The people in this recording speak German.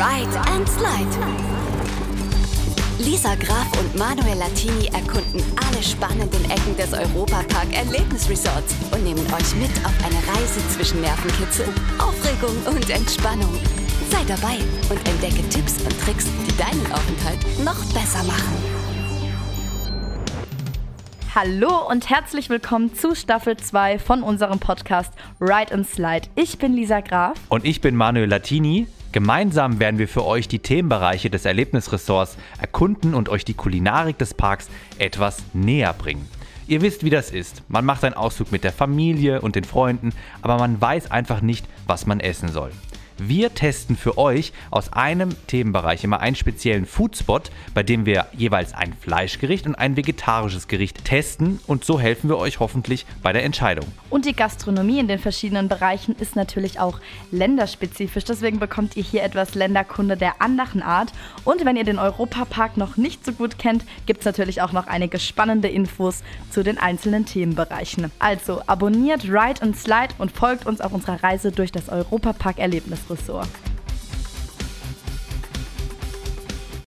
Ride and Slide. Lisa Graf und Manuel Latini erkunden alle spannenden Ecken des Europapark Erlebnisresorts und nehmen euch mit auf eine Reise zwischen Nervenkitzel, Aufregung und Entspannung. Sei dabei und entdecke Tipps und Tricks, die deinen Aufenthalt noch besser machen. Hallo und herzlich willkommen zu Staffel 2 von unserem Podcast Ride and Slide. Ich bin Lisa Graf. Und ich bin Manuel Latini. Gemeinsam werden wir für euch die Themenbereiche des Erlebnisressorts erkunden und euch die Kulinarik des Parks etwas näher bringen. Ihr wisst, wie das ist. Man macht einen Ausflug mit der Familie und den Freunden, aber man weiß einfach nicht, was man essen soll. Wir testen für euch aus einem Themenbereich immer einen speziellen Foodspot, bei dem wir jeweils ein Fleischgericht und ein vegetarisches Gericht testen und so helfen wir euch hoffentlich bei der Entscheidung. Und die Gastronomie in den verschiedenen Bereichen ist natürlich auch länderspezifisch. Deswegen bekommt ihr hier etwas Länderkunde der anderen Art. Und wenn ihr den Europapark noch nicht so gut kennt, gibt es natürlich auch noch einige spannende Infos zu den einzelnen Themenbereichen. Also abonniert Ride and Slide und folgt uns auf unserer Reise durch das Europapark-Erlebnis. Pessoa.